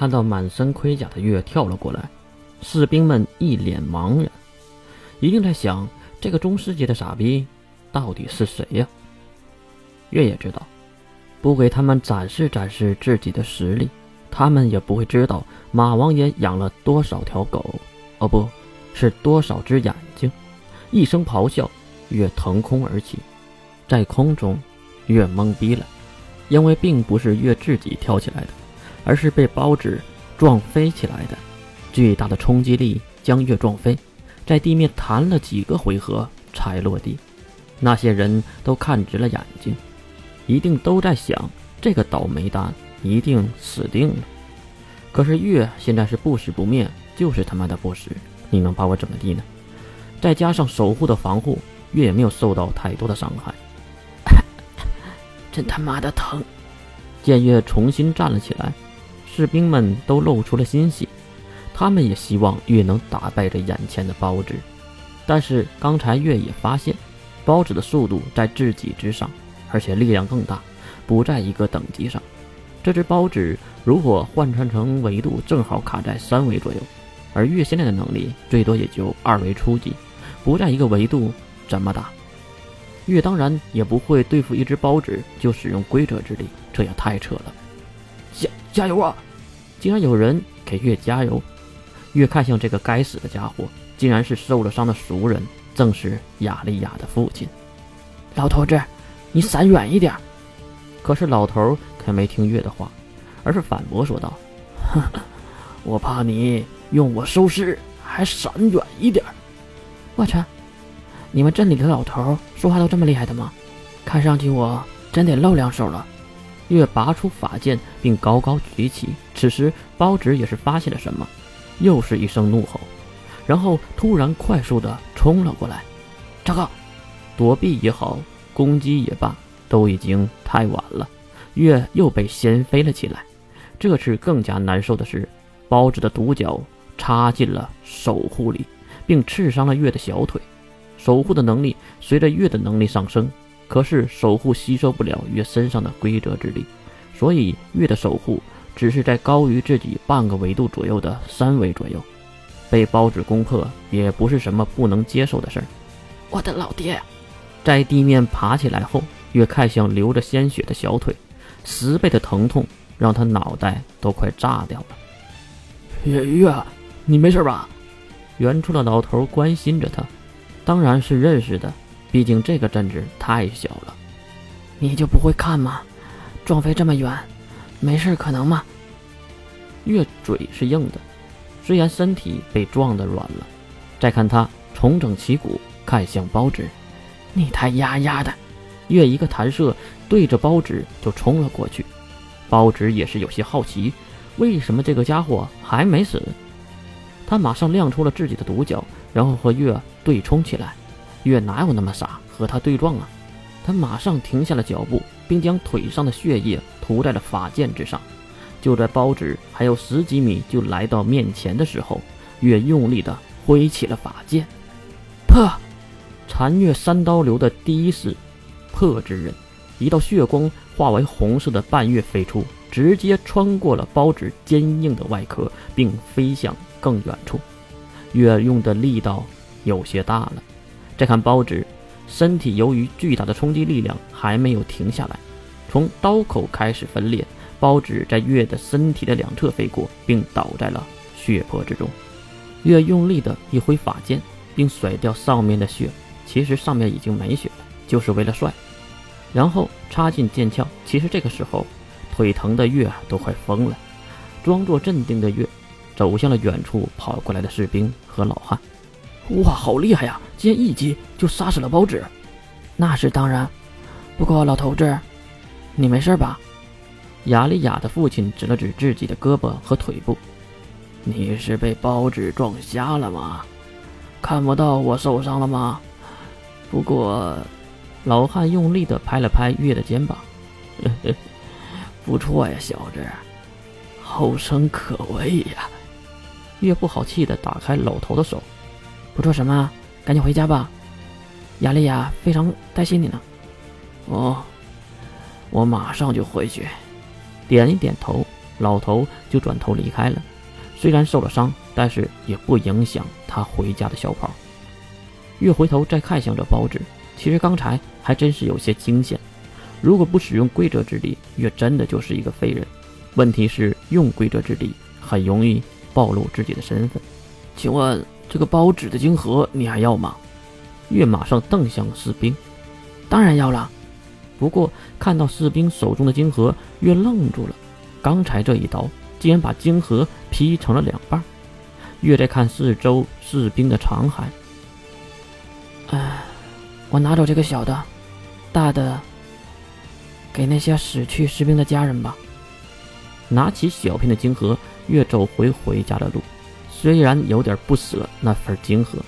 看到满身盔甲的月跳了过来，士兵们一脸茫然，一定在想这个中世纪的傻逼到底是谁呀？月也知道，不给他们展示展示自己的实力，他们也不会知道马王爷养了多少条狗，哦，不是多少只眼睛。一声咆哮，月腾空而起，在空中，月懵逼了，因为并不是月自己跳起来的。而是被包纸撞飞起来的，巨大的冲击力将月撞飞，在地面弹了几个回合才落地。那些人都看直了眼睛，一定都在想：这个倒霉蛋一定死定了。可是月现在是不死不灭，就是他妈的不死，你能把我怎么地呢？再加上守护的防护，月也没有受到太多的伤害。真他妈的疼！见月重新站了起来。士兵们都露出了欣喜，他们也希望月能打败这眼前的包子。但是刚才月也发现，包子的速度在自己之上，而且力量更大，不在一个等级上。这只包子如果换算成维度，正好卡在三维左右，而月现在的能力最多也就二维初级，不在一个维度，怎么打？月当然也不会对付一只包子就使用规则之力，这也太扯了。加加油啊！竟然有人给月加油。月看向这个该死的家伙，竟然是受了伤的熟人，正是雅利亚的父亲。老头子，你闪远一点。可是老头可没听月的话，而是反驳说道：“哼，我怕你用我收尸，还闪远一点。我去，你们镇里的老头说话都这么厉害的吗？看上去我真得露两手了。”月拔出法剑，并高高举起。此时，包纸也是发现了什么，又是一声怒吼，然后突然快速的冲了过来。糟糕，躲避也好，攻击也罢，都已经太晚了。月又被掀飞了起来。这次更加难受的是，包子的独角插进了守护里，并刺伤了月的小腿。守护的能力随着月的能力上升。可是守护吸收不了月身上的规则之力，所以月的守护只是在高于自己半个维度左右的三维左右，被包子攻破也不是什么不能接受的事儿。我的老爹，在地面爬起来后，月看向流着鲜血的小腿，十倍的疼痛让他脑袋都快炸掉了。月月，你没事吧？远处的老头关心着他，当然是认识的。毕竟这个镇子太小了，你就不会看吗？撞飞这么远，没事可能吗？月嘴是硬的，虽然身体被撞得软了。再看他重整旗鼓，看向包纸，你他丫丫的！月一个弹射，对着包纸就冲了过去。包纸也是有些好奇，为什么这个家伙还没死？他马上亮出了自己的独角，然后和月对冲起来。月哪有那么傻和他对撞啊？他马上停下了脚步，并将腿上的血液涂在了法剑之上。就在包纸还有十几米就来到面前的时候，月用力地挥起了法剑，破！残月三刀流的第一式，破之刃，一道血光化为红色的半月飞出，直接穿过了包纸坚硬的外壳，并飞向更远处。月用的力道有些大了。再看包纸，身体由于巨大的冲击力量还没有停下来，从刀口开始分裂。包纸在月的身体的两侧飞过，并倒在了血泊之中。月用力的一挥法剑，并甩掉上面的血，其实上面已经没血了，就是为了帅。然后插进剑鞘。其实这个时候，腿疼的月都快疯了，装作镇定的月走向了远处跑过来的士兵和老汉。哇，好厉害呀！竟然一击就杀死了包纸，那是当然。不过老头子，你没事吧？雅利亚的父亲指了指自己的胳膊和腿部：“你是被包纸撞瞎了吗？看不到我受伤了吗？”不过，老汉用力地拍了拍月的肩膀：“ 不错呀，小子，后生可畏呀。”月不好气地打开老头的手。不说什么，赶紧回家吧。雅丽亚非常担心你呢。哦，我马上就回去。点一点头，老头就转头离开了。虽然受了伤，但是也不影响他回家的小跑。越回头再看向这包纸，其实刚才还真是有些惊险。如果不使用规则之力，越真的就是一个废人。问题是用规则之力，很容易暴露自己的身份。请问这个包纸的晶核你还要吗？月马上瞪向士兵。当然要了。不过看到士兵手中的晶核，月愣住了。刚才这一刀竟然把晶核劈成了两半。月在看四周士兵的残骸。唉，我拿走这个小的，大的给那些死去士兵的家人吧。拿起小片的晶核，月走回回家的路。虽然有点不舍那份晶核，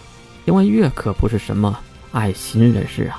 因为月可不是什么爱心人士啊。